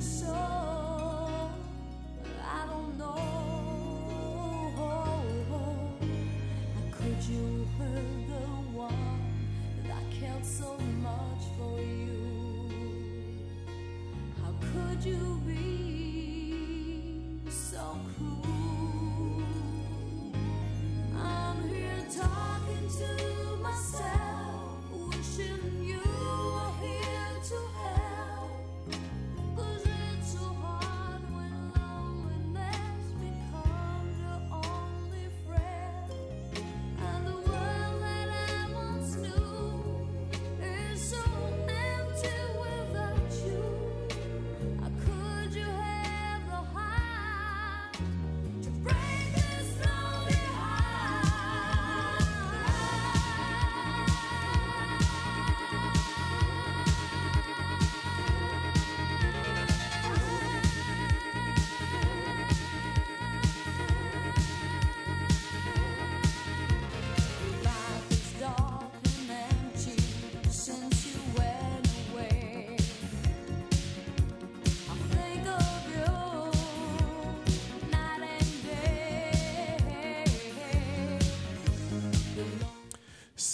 so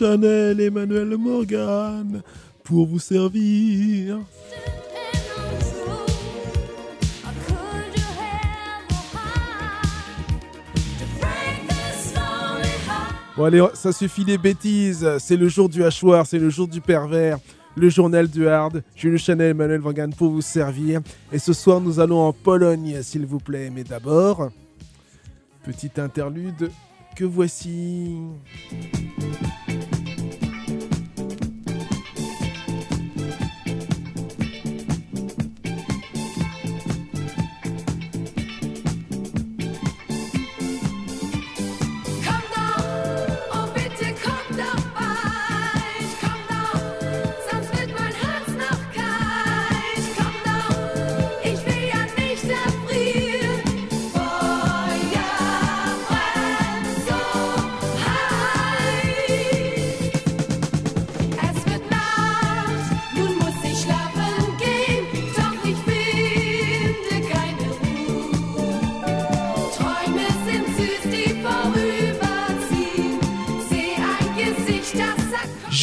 Chanel Emmanuel Morgan pour vous servir. Bon allez, ça suffit des bêtises, c'est le jour du hachoir, c'est le jour du pervers le journal du Hard. Jules Chanel, Emmanuel, Vangan pour vous servir. Et ce soir, nous allons en Pologne, s'il vous plaît. Mais d'abord, petite interlude que voici.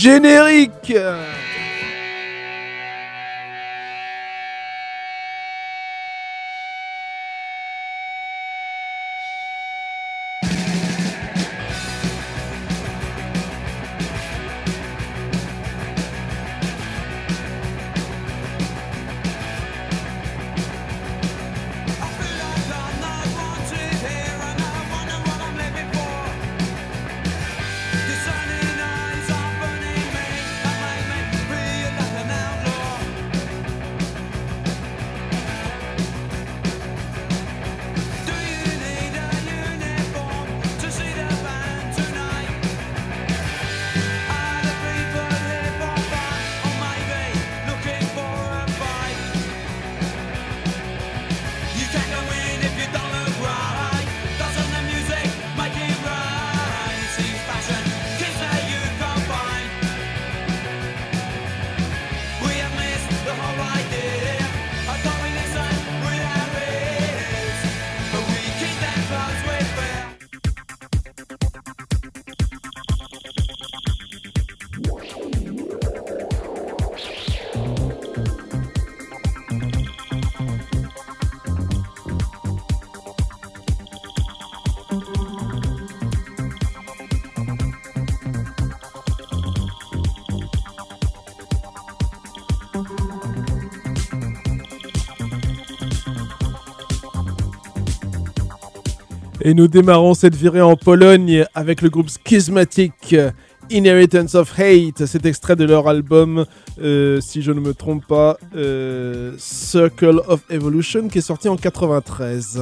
Générique. Et nous démarrons cette virée en Pologne avec le groupe Schismatic. Inheritance of Hate, cet extrait de leur album, euh, si je ne me trompe pas, euh, Circle of Evolution, qui est sorti en 93.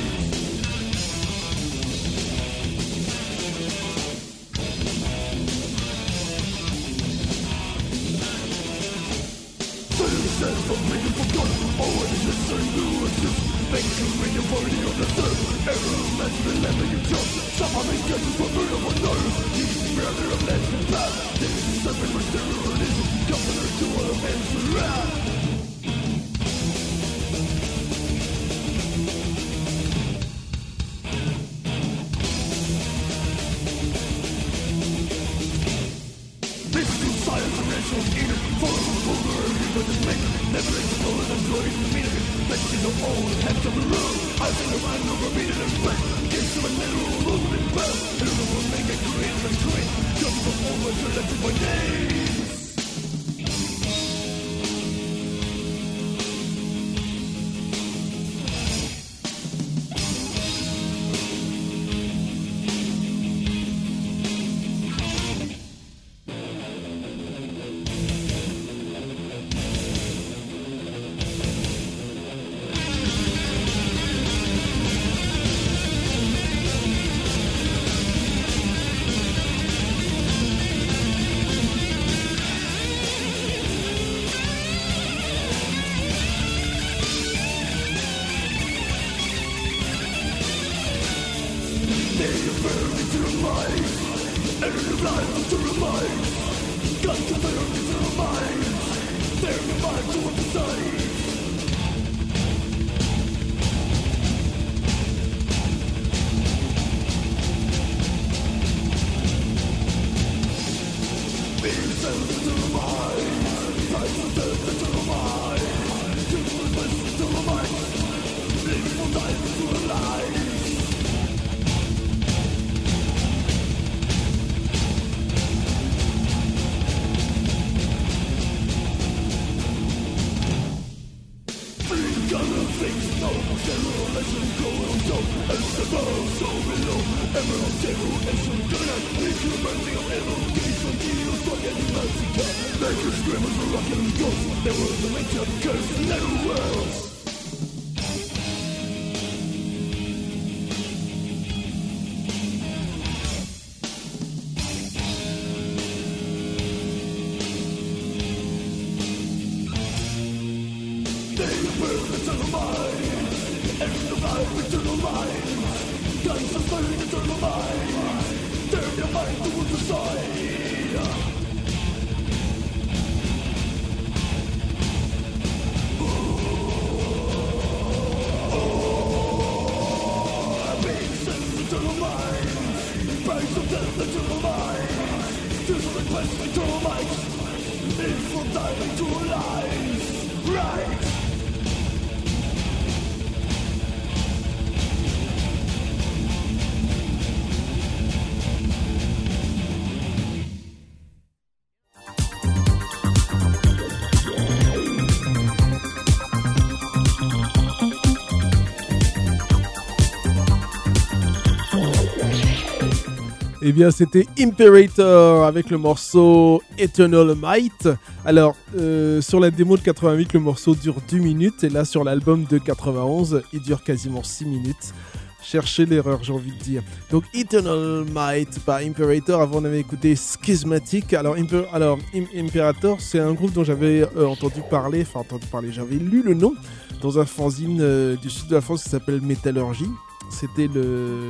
Just for freedom. They are the mind There's a life to the the mind There's mind to sensitive to the mind Eh bien, c'était Imperator avec le morceau Eternal Might. Alors, euh, sur la démo de 88, le morceau dure 2 minutes. Et là, sur l'album de 91, il dure quasiment 6 minutes. Cherchez l'erreur, j'ai envie de dire. Donc, Eternal Might par Imperator. Avant, on avait écouté Schismatic. Alors, Imper- alors Im- Imperator, c'est un groupe dont j'avais euh, entendu parler. Enfin, entendu parler, j'avais lu le nom dans un fanzine euh, du sud de la France qui s'appelle Métallurgie. C'était le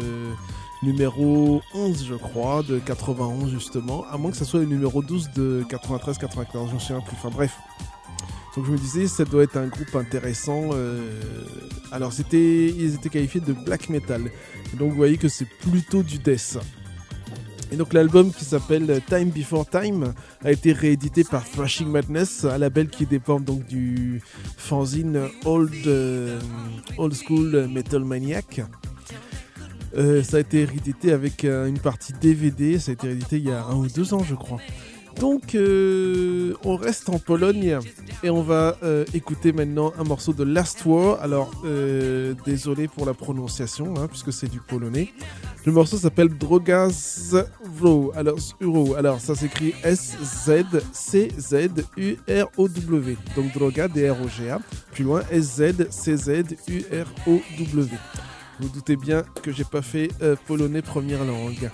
numéro 11, je crois, de 91 justement, à moins que ce soit le numéro 12 de 93-94, je me souviens plus. Enfin bref. Donc je me disais, ça doit être un groupe intéressant. euh, Alors c'était, ils étaient qualifiés de black metal. Donc vous voyez que c'est plutôt du death. Et donc l'album qui s'appelle Time Before Time a été réédité par Thrashing Madness, un label qui dépend donc du fanzine Old, euh, Old School Metal Maniac. Euh, ça a été réédité avec euh, une partie DVD, ça a été réédité il y a un ou deux ans je crois. Donc, euh, on reste en Pologne et on va écouter maintenant un morceau de Last War. Alors, désolé pour la prononciation, hein, puisque c'est du polonais. Le morceau s'appelle Drogas Wro. Alors. Alors, ça s'écrit S-Z-C-Z-U-R-O-W. Donc, Droga, D-R-O-G-A. Plus loin, S-Z-C-Z-U-R-O-W. Vous doutez bien que j'ai pas fait euh, polonais première langue.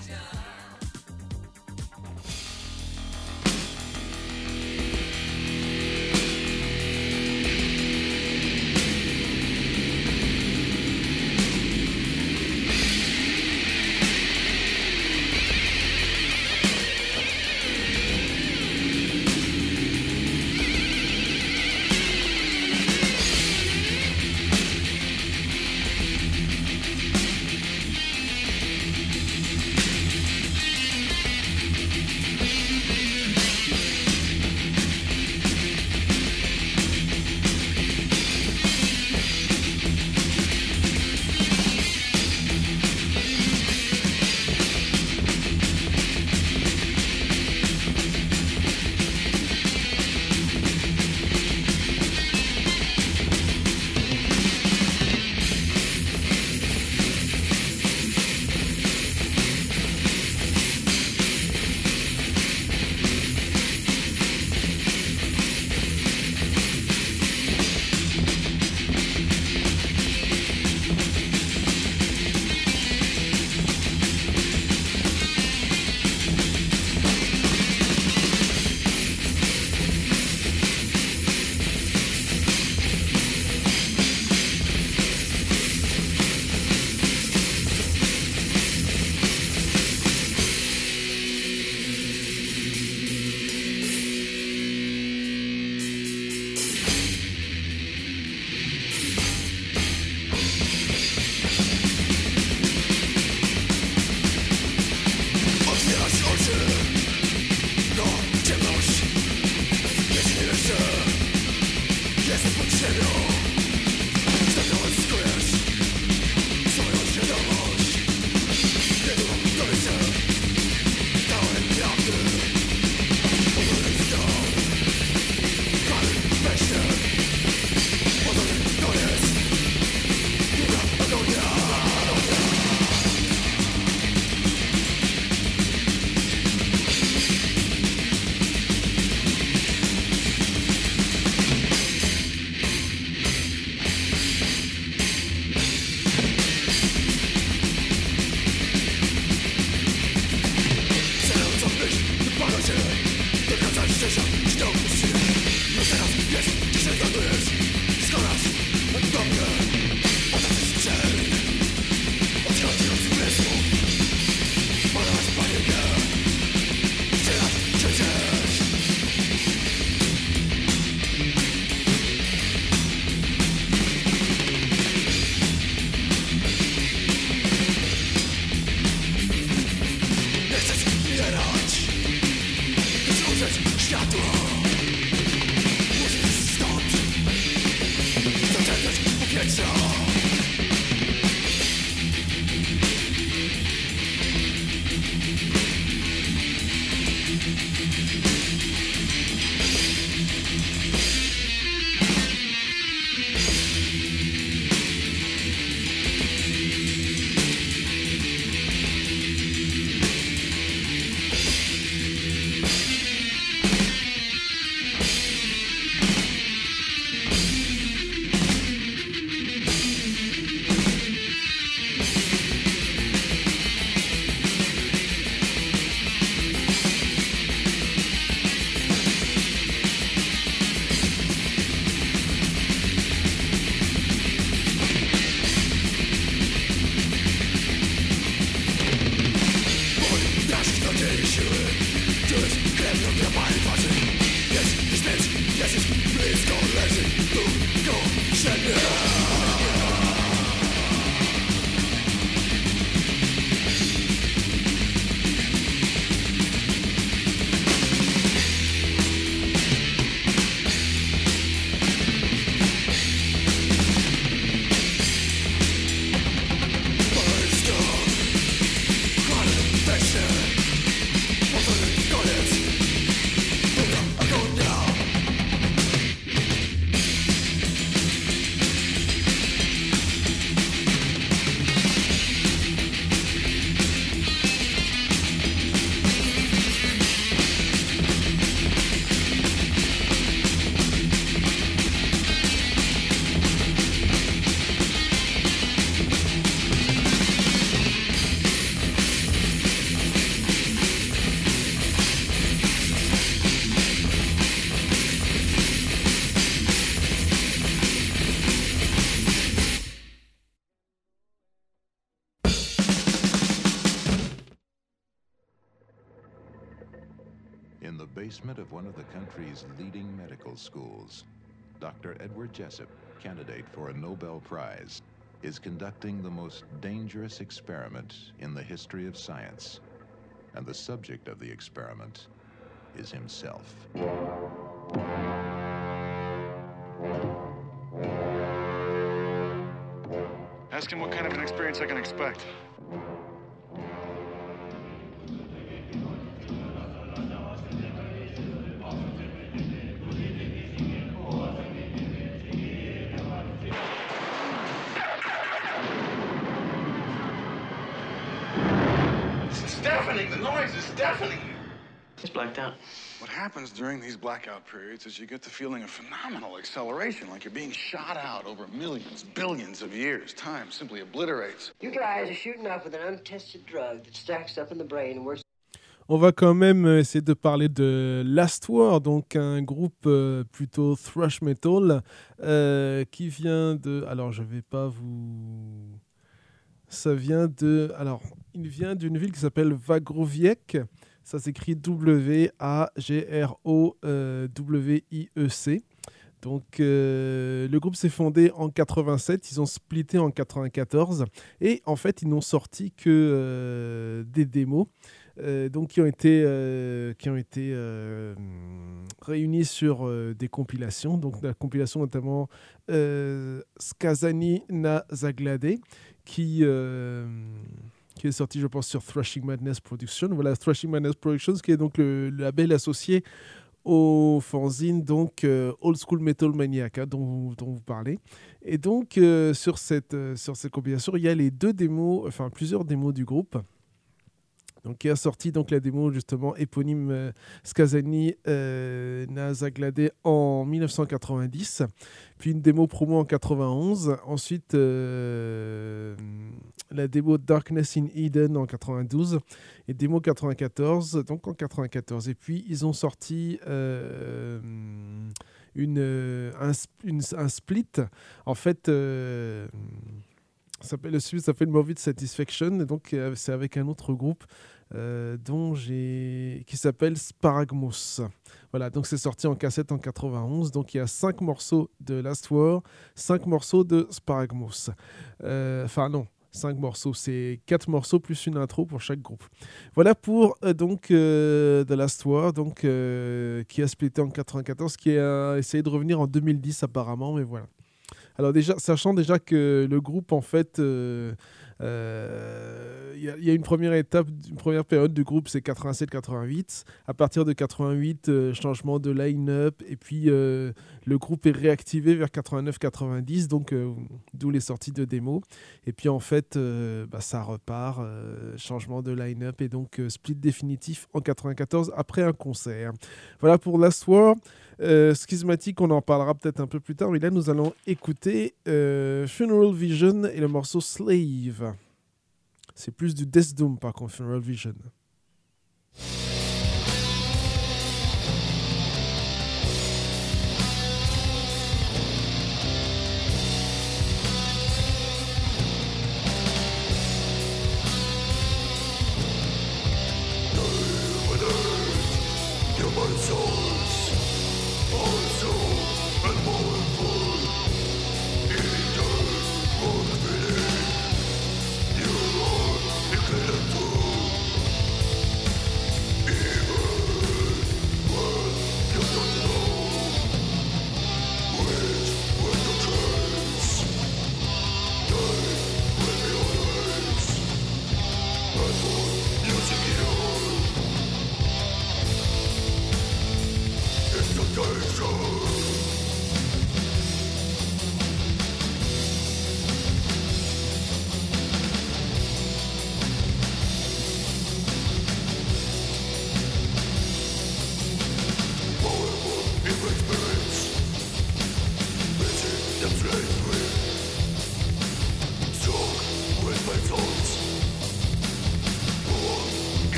Country's leading medical schools, Dr. Edward Jessup, candidate for a Nobel Prize, is conducting the most dangerous experiment in the history of science. And the subject of the experiment is himself. Ask him what kind of an experience I can expect. Noise is deafening. He's blacked out. What happens during these blackout periods is you get the feeling of phenomenal acceleration, like you're being shot out over millions, billions of years. Time simply obliterates. You guys are shooting up with an untested drug that stacks up in the brain worse On va quand même essayer de parler de Last War, donc un groupe euh, plutôt thrash metal euh, qui vient de. Alors, je vais pas vous. Ça vient de. Alors, il vient d'une ville qui s'appelle Vagroviec. Ça s'écrit W-A-G-R-O-W-I-E-C. Donc, euh, le groupe s'est fondé en 87, ils ont splitté en 94, et en fait, ils n'ont sorti que euh, des démos, euh, donc qui ont été, euh, qui ont été euh, réunis sur euh, des compilations, donc la compilation notamment Skazani na Zaglade, qui, qui est sorti, je pense, sur Thrashing Madness Production. Voilà, Thrashing Madness Productions, qui est donc le, label associé au fanzine, donc euh, Old School Metal Maniac, dont, dont vous parlez. Et donc, sur, cette, sur cette compilation, il y a les deux démos, enfin plusieurs démos du groupe. Donc, qui a sorti donc la démo justement éponyme euh, Skazani euh, Nazaglade en 1990, puis une démo promo en 91, ensuite euh, la démo Darkness in Eden en 92 et démo 94 donc en 94 et puis ils ont sorti euh, une, un, une- un split. En fait s'appelle- le split s'appelle Morbid Satisfaction et donc euh, c'est avec un autre groupe euh, dont j'ai qui s'appelle Sparagmos. Voilà, donc c'est sorti en cassette en 91. Donc il y a cinq morceaux de Last War, cinq morceaux de Sparagmos. Euh, Enfin non, cinq morceaux, c'est quatre morceaux plus une intro pour chaque groupe. Voilà pour donc The Last War, donc qui a splitté en 94, qui a essayé de revenir en 2010 apparemment, mais voilà. Alors déjà, sachant déjà que le groupe en fait euh, euh, Il y, a- une première étape, une première période du groupe, c'est 87-88. À partir de 88, euh, changement de line-up. Et puis, le groupe est réactivé vers 89-90, donc d'où les sorties de démos. Et puis, en fait, bah, ça repart. changement de line-up et donc split définitif en 94 après un concert. Voilà pour Last War. Euh, Schismatic, on en parlera peut-être un peu plus tard, mais là nous allons écouter euh, Funeral Vision et le morceau Slave. C'est plus du Death Doom par contre, Funeral Vision.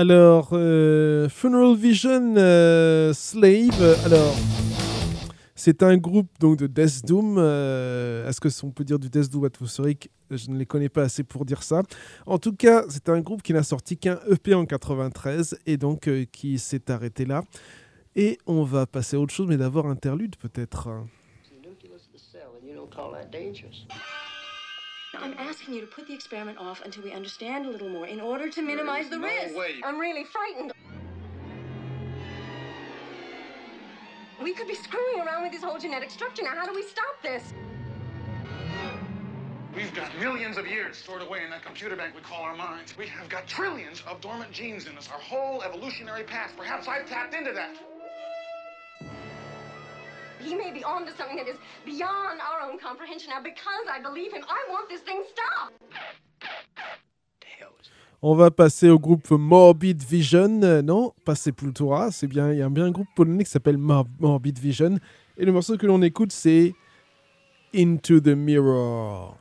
Alors, euh, Funeral Vision euh, Slave. Alors, c'est un groupe donc de Death Doom. euh, Est-ce que on peut dire du Death Doom atmosphérique? Je ne les connais pas assez pour dire ça. En tout cas, c'est un groupe qui n'a sorti qu'un EP en 93 et donc qui s'est arrêté là. Et on va passer à autre chose, mais d'abord interlude peut-être. I'm asking you to put the experiment off until we understand a little more in order to minimize the no risk. way. I'm really frightened. We could be screwing around with his whole genetic structure. Now, how do we stop this? We've got millions of years stored away in that computer bank we call our minds. We have got trillions of dormant genes in us, our whole evolutionary past. Perhaps I've tapped into that. He may be onto something that is beyond our own comprehension. Now, because I believe him, I want this thing stopped. On va passer au groupe Morbid Vision. Euh, non, pas Sepultura. C'est bien, il y a un groupe polonais qui s'appelle Mor- Morbid Vision. Et le morceau que l'on écoute, c'est Into the Mirror.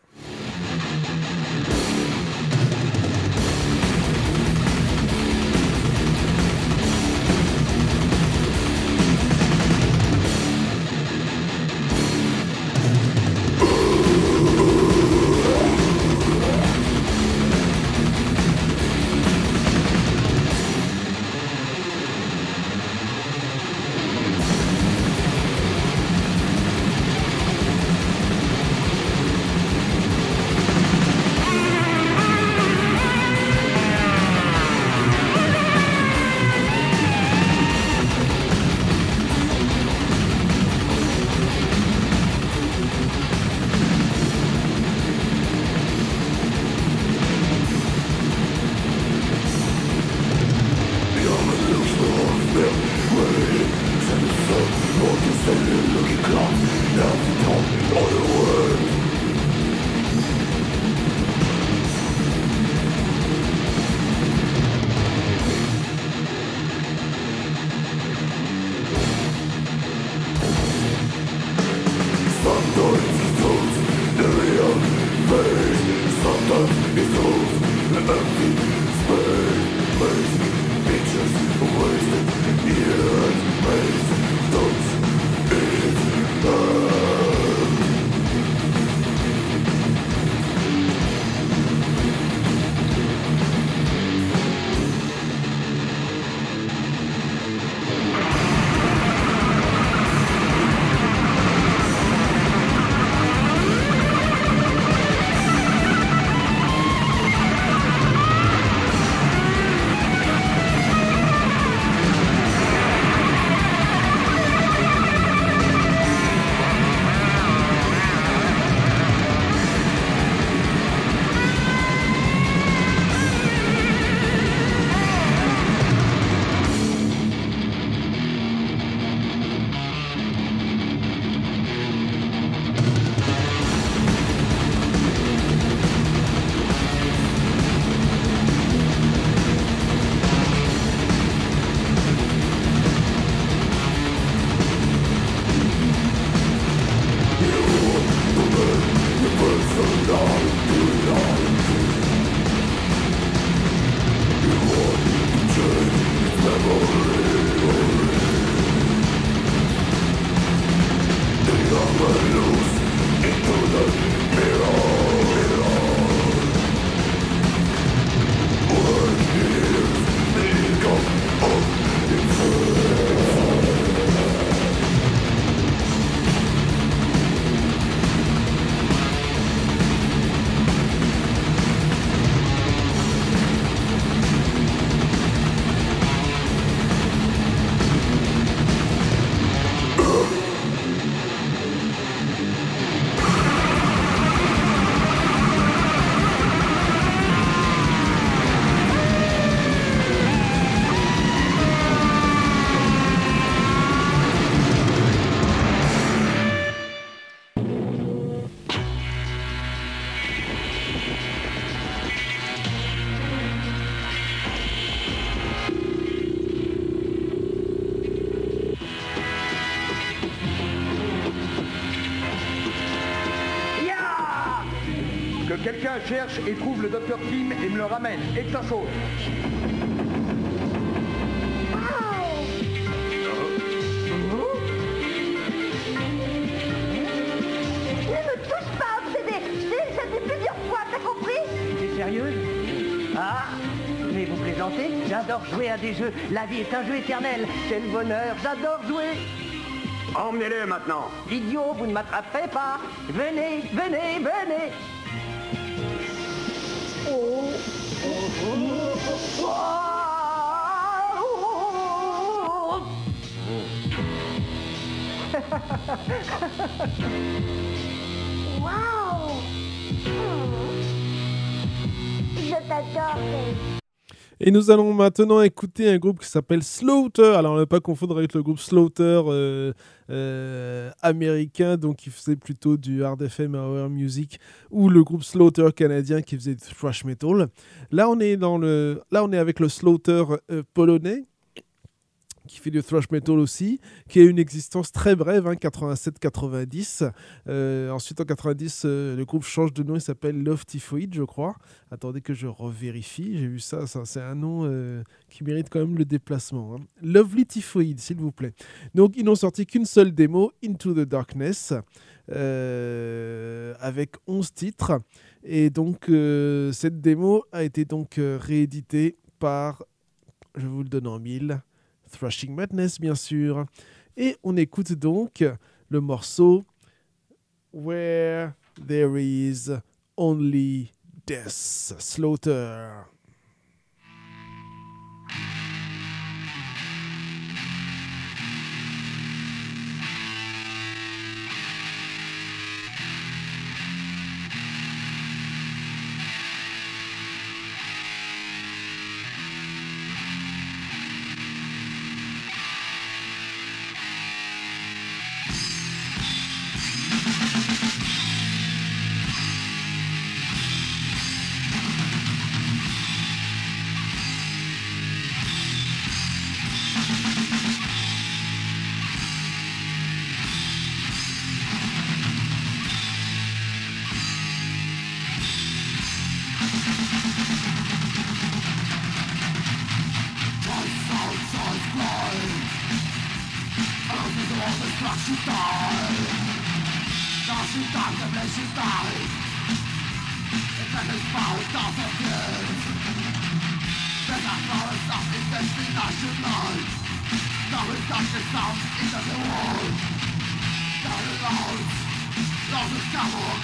Sensor, Morgenstern, looking glass, now the top, all the world. Cherche et trouve le docteur Kim et me le ramène. Et que ça saute. Ne me touche pas, obsédé Je déjà dit plusieurs fois, t'as compris? T'es sérieuse Ah Mais vous plaisantez J'adore jouer à des jeux. La vie est un jeu éternel. C'est le bonheur. J'adore jouer. Emmenez-le maintenant. Idiot, vous ne m'attraperez pas. Venez, venez, venez. wow! Hmm. Is it that dolphin? Et nous allons maintenant écouter un groupe qui s'appelle Slaughter. Alors, ne pas confondre avec le groupe Slaughter euh, euh, américain, donc qui faisait plutôt du hard FM hour music, ou le groupe Slaughter canadien qui faisait du thrash metal. Là, on est dans le, là, on est avec le Slaughter euh, polonais qui fait du thrash metal aussi, qui a une existence très brève, hein, 87-90. Euh, ensuite, en 90, euh, le groupe change de nom, il s'appelle Love Typhoid, je crois. Attendez que je revérifie, j'ai vu ça, ça c'est un nom euh, qui mérite quand même le déplacement. hein. Lovely Typhoid, s'il vous plaît. Donc, ils n'ont sorti qu'une seule démo, Into the Darkness, avec 11 titres. Et donc, cette démo a été donc rééditée par, je vous le donne en mille, Thrashing Madness, bien sûr. Et on écoute donc le morceau Where There Is Only Death, Slaughter. is forest of the kids They're not forest of intensely nationals There is darkness sound into the world There is laws, laws of scavok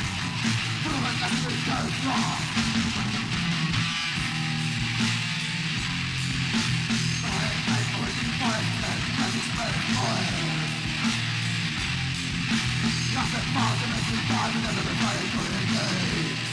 Proven that it is law Nothing falls in a survival and everybody going gay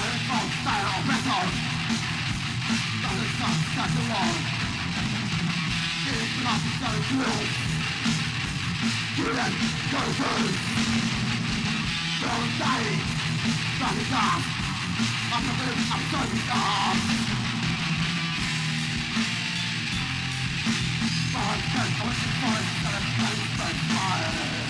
political style of vessels Doesn't stop such a war It must go through Human go through Don't die I'm the blue, I'm so dark I'm going to I'm going to fire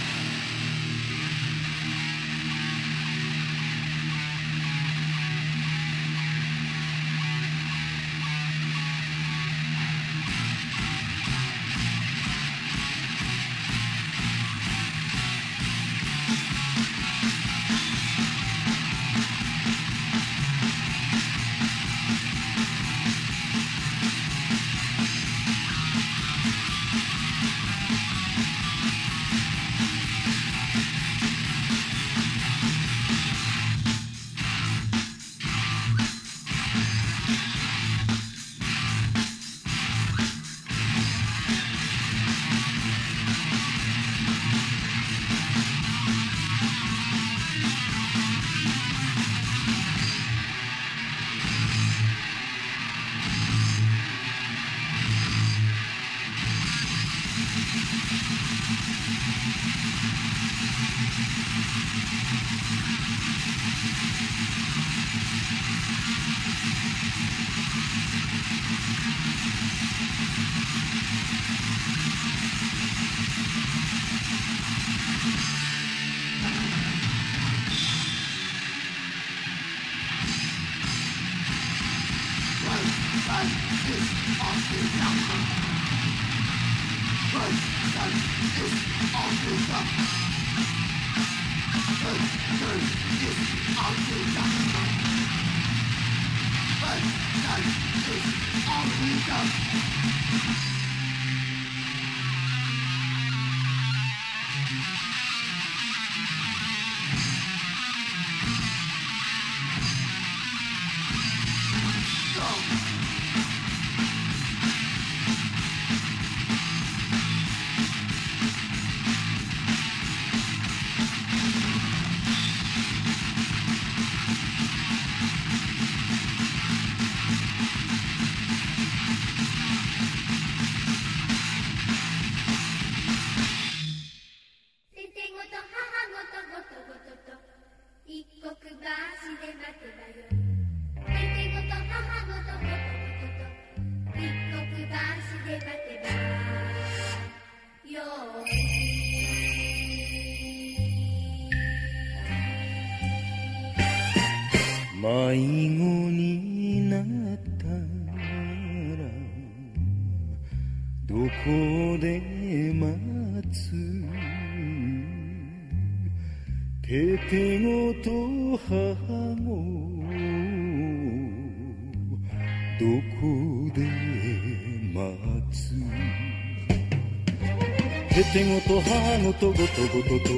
とごとごとと。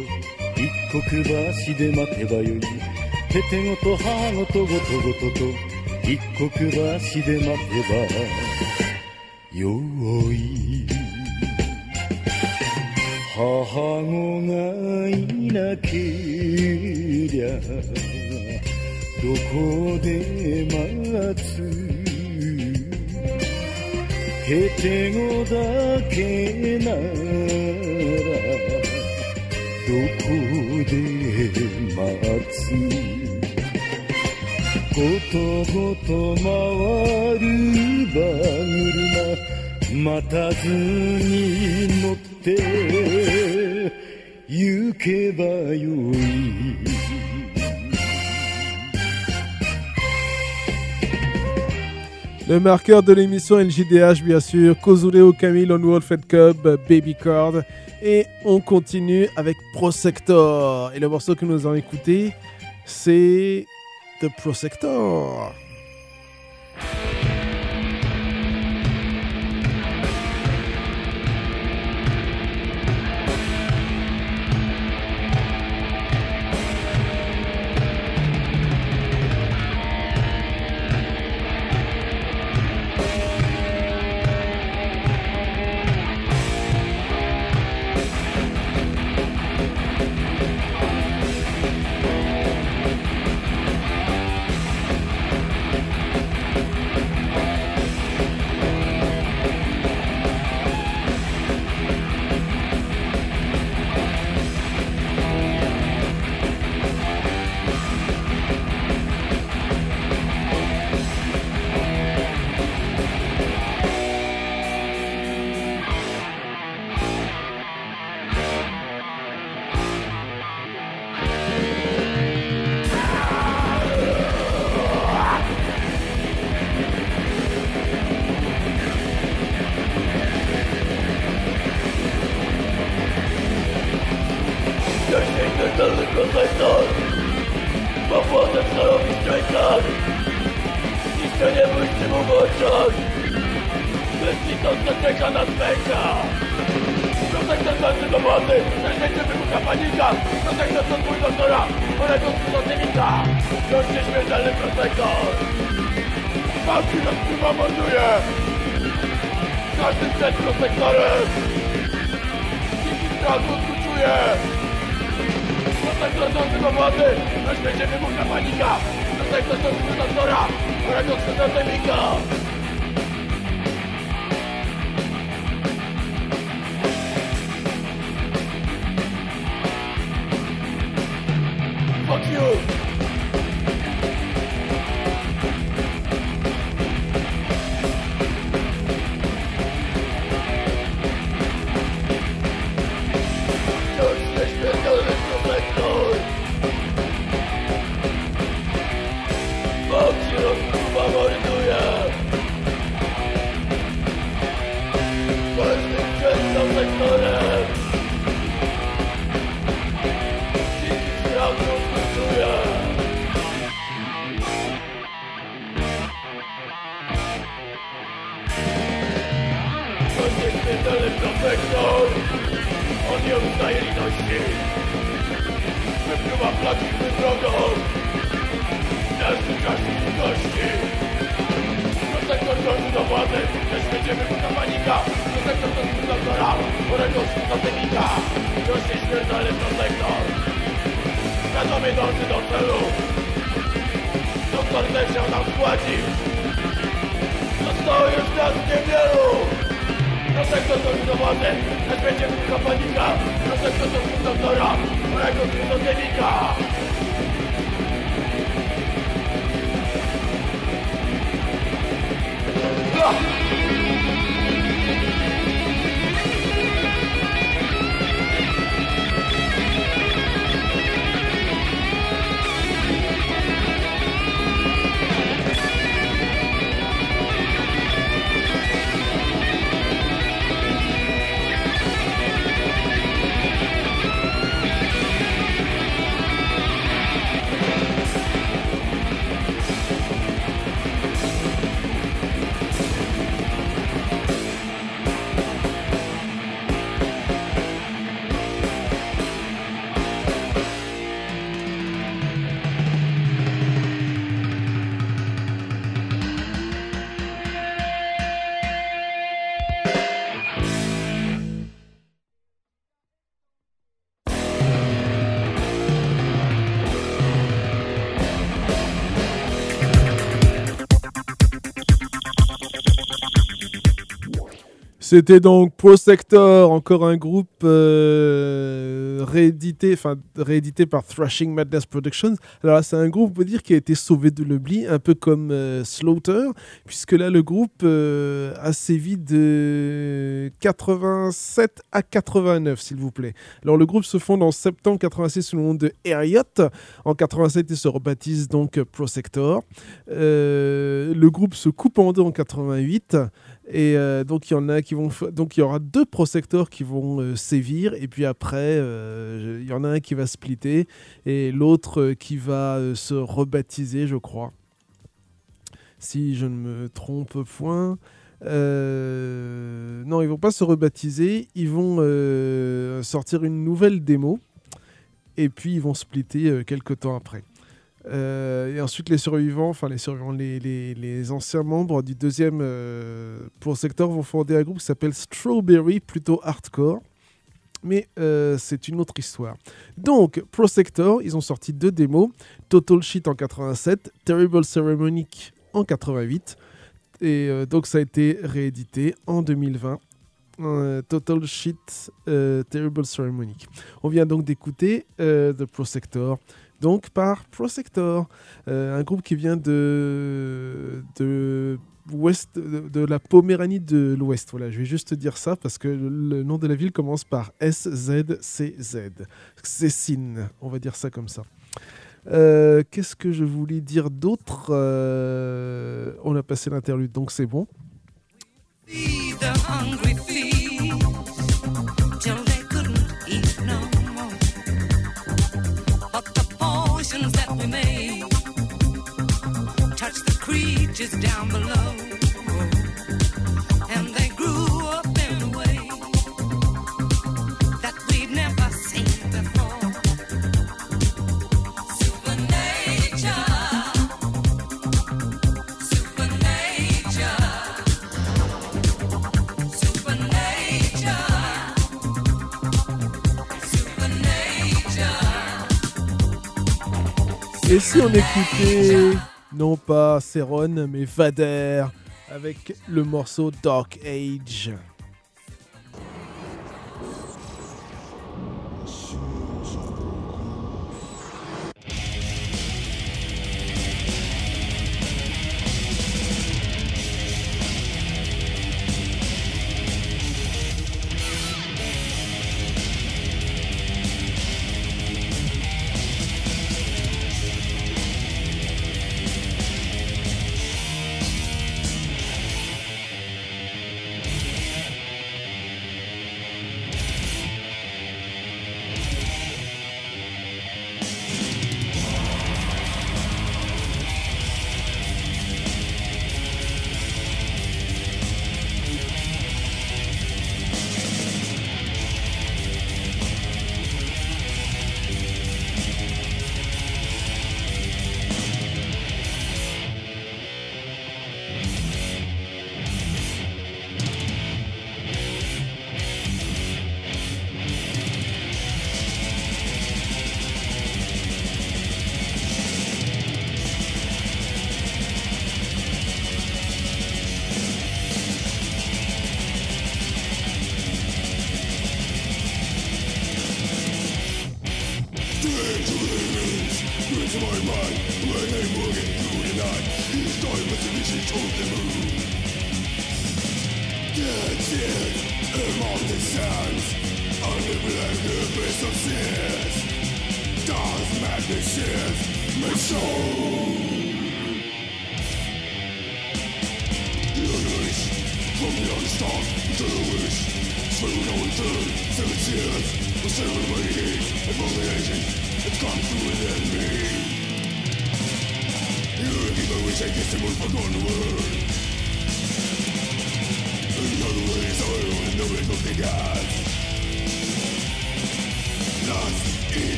一刻橋で待てばよい。ててごと母ごとごとごとと。一刻橋で待てばよい。母子がいなけりゃどこで待つ。へてごだけな待つごとごと回る馬待たずに乗って行けばよい Le marqueur de l'émission LJDH, bien sûr, Kozureo Camille on World Fed Cup, Baby Cord. Et on continue avec Prosector. Et le morceau que nous avons écouté, c'est The Prosector. Protek na sądu i doktora Poległ przeciwnika Rządźcie śmiertelny prostego Walki nas chyba morduje Każdy przed protektorem Dzięki strachu skuczuje Protek drodzący do władzy Na świecie wybucha panika Protek na sądu i doktora Poległ 와! C'était donc Prosector, encore un groupe euh, réédité, enfin réédité par Thrashing Madness Productions. Alors c'est un groupe, on peut dire, qui a été sauvé de l'oubli, un peu comme euh, Slaughter, puisque là, le groupe euh, a sévi de 87 à 89, s'il vous plaît. Alors le groupe se fonde en septembre 86 sous le nom de Harriot. En 87, il se rebaptise donc Prosector. Euh, le groupe se coupe en deux en 88. Et euh, donc il y en a qui vont, donc il y aura deux prosectors qui vont euh, sévir, et puis après euh, il y en a un qui va splitter et l'autre qui va se rebaptiser, je crois, si je ne me trompe point. Non, ils vont pas se rebaptiser, ils vont sortir une nouvelle démo, et puis ils vont splitter quelques temps après. Euh, et ensuite, les survivants, enfin les survivants, les, les- anciens membres du deuxième euh, Sector vont fonder un groupe qui s'appelle Strawberry, plutôt hardcore. Mais euh, c'est une autre histoire. Donc, Pro Sector, ils ont sorti deux démos Total Shit en 87, Terrible Ceremonic en 88. Et euh, donc, ça a été réédité en 2020. Euh, Total Shit, Terrible Ceremonic. On vient donc d'écouter euh, The Prosector, donc par Prosector, euh, un groupe qui vient de, de, de, la Poméranie de l'Ouest. Voilà, je vais juste dire ça parce que le, nom de la ville commence par SZCZ. Cécine, on va dire ça comme ça. Euh, Qu'est-ce que je voulais dire d'autre Euh, On a passé l'interlude, donc c'est bon. Below, and they grew up in a way that we'd never seen before. Supernature, supernature. Et si on écoutait, non pas Céron, mais Vader, avec le morceau Dark Age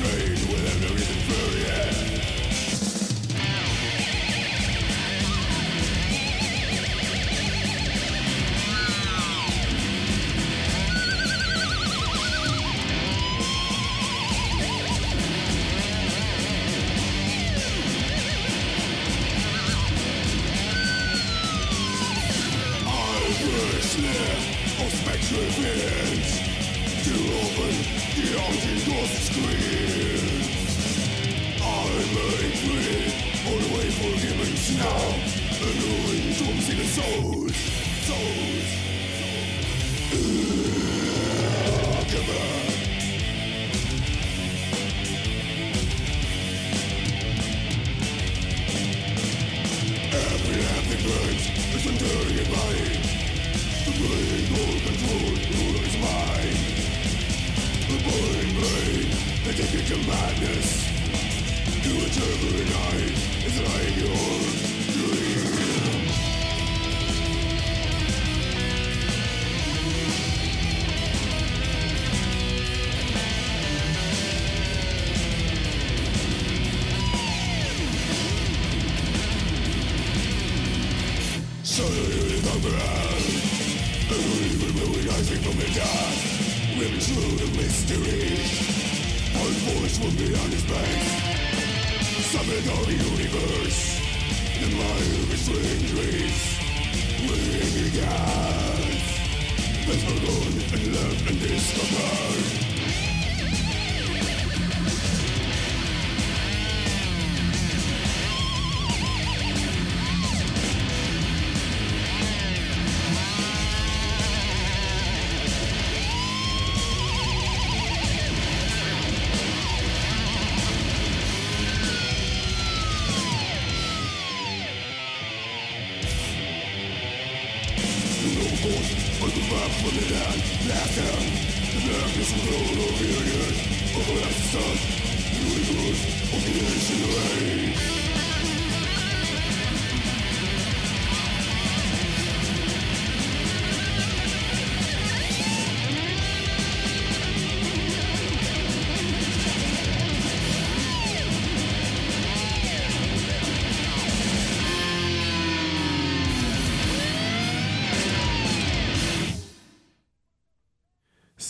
Made with every reason for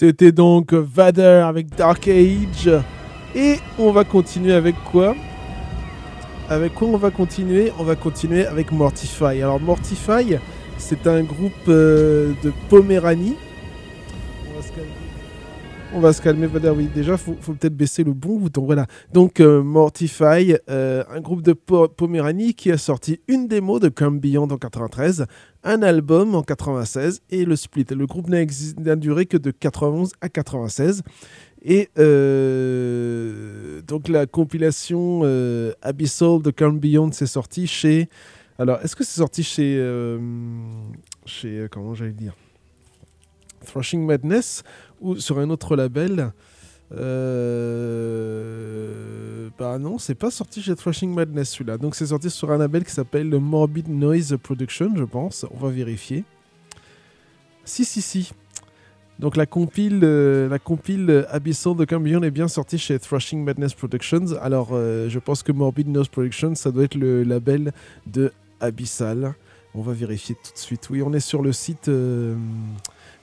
C'était donc Vader avec Dark Age. Et on va continuer avec quoi? Avec quoi on va continuer? On va continuer avec Mortify. Alors Mortify, c'est un groupe euh, de Poméranie. On va se calmer, Vader. Oui, déjà, faut, faut peut-être baisser le bon bouton. Voilà. Donc euh, Mortify, euh, un groupe de Po- Poméranie qui a sorti une démo de Come Beyond en 93, un album en 96 et le split. Le groupe n'a duré que de 91 à 96. Et euh, donc la compilation Abyssal de Come Beyond s'est sortie chez... Alors, est-ce que c'est sorti chez... chez... Comment j'allais dire? Thrashing Madness ou sur un autre label euh... Bah non, c'est pas sorti chez Thrashing Madness celui-là. Donc c'est sorti sur un label qui s'appelle le Morbid Noise Production, je pense. On va vérifier. Si, si, si. Donc la compile, euh, euh, Abyssal de Cambion est bien sortie chez Thrashing Madness Productions. Alors euh, je pense que Morbid Noise Productions, ça doit être le label de Abyssal. On va vérifier tout de suite. Oui, on est sur le site.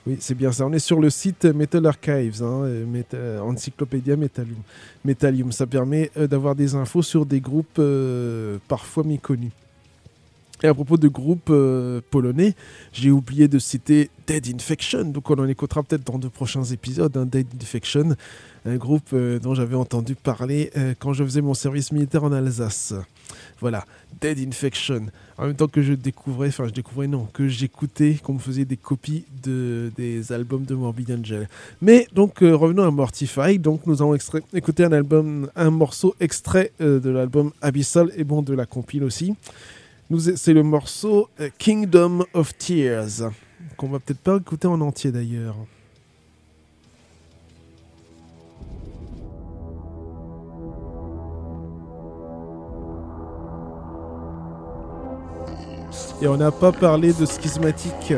Oui, c'est bien ça. On est sur le site Metal Archives, hein, euh, euh, Encyclopédia Metallium. Metallium. Ça permet euh, d'avoir des infos sur des groupes parfois méconnus. Et à propos de groupes euh, polonais, j'ai oublié de citer Dead Infection, donc on en écoutera peut-être dans de prochains épisodes, hein, Dead Infection, un groupe euh, dont j'avais entendu parler euh, quand je faisais mon service militaire en Alsace. Voilà, Dead Infection. En même temps que je découvrais, enfin je découvrais non, que j'écoutais, qu'on me faisait des copies de, des albums de Morbid Angel. Mais donc revenons à Mortify, donc nous extrait- écouter un album, un morceau extrait de l'album Abyssal et bon de la compile aussi. C'est le morceau euh, Kingdom of Tears, qu'on va peut-être pas écouter en entier d'ailleurs. Et on n'a pas parlé de schismatique.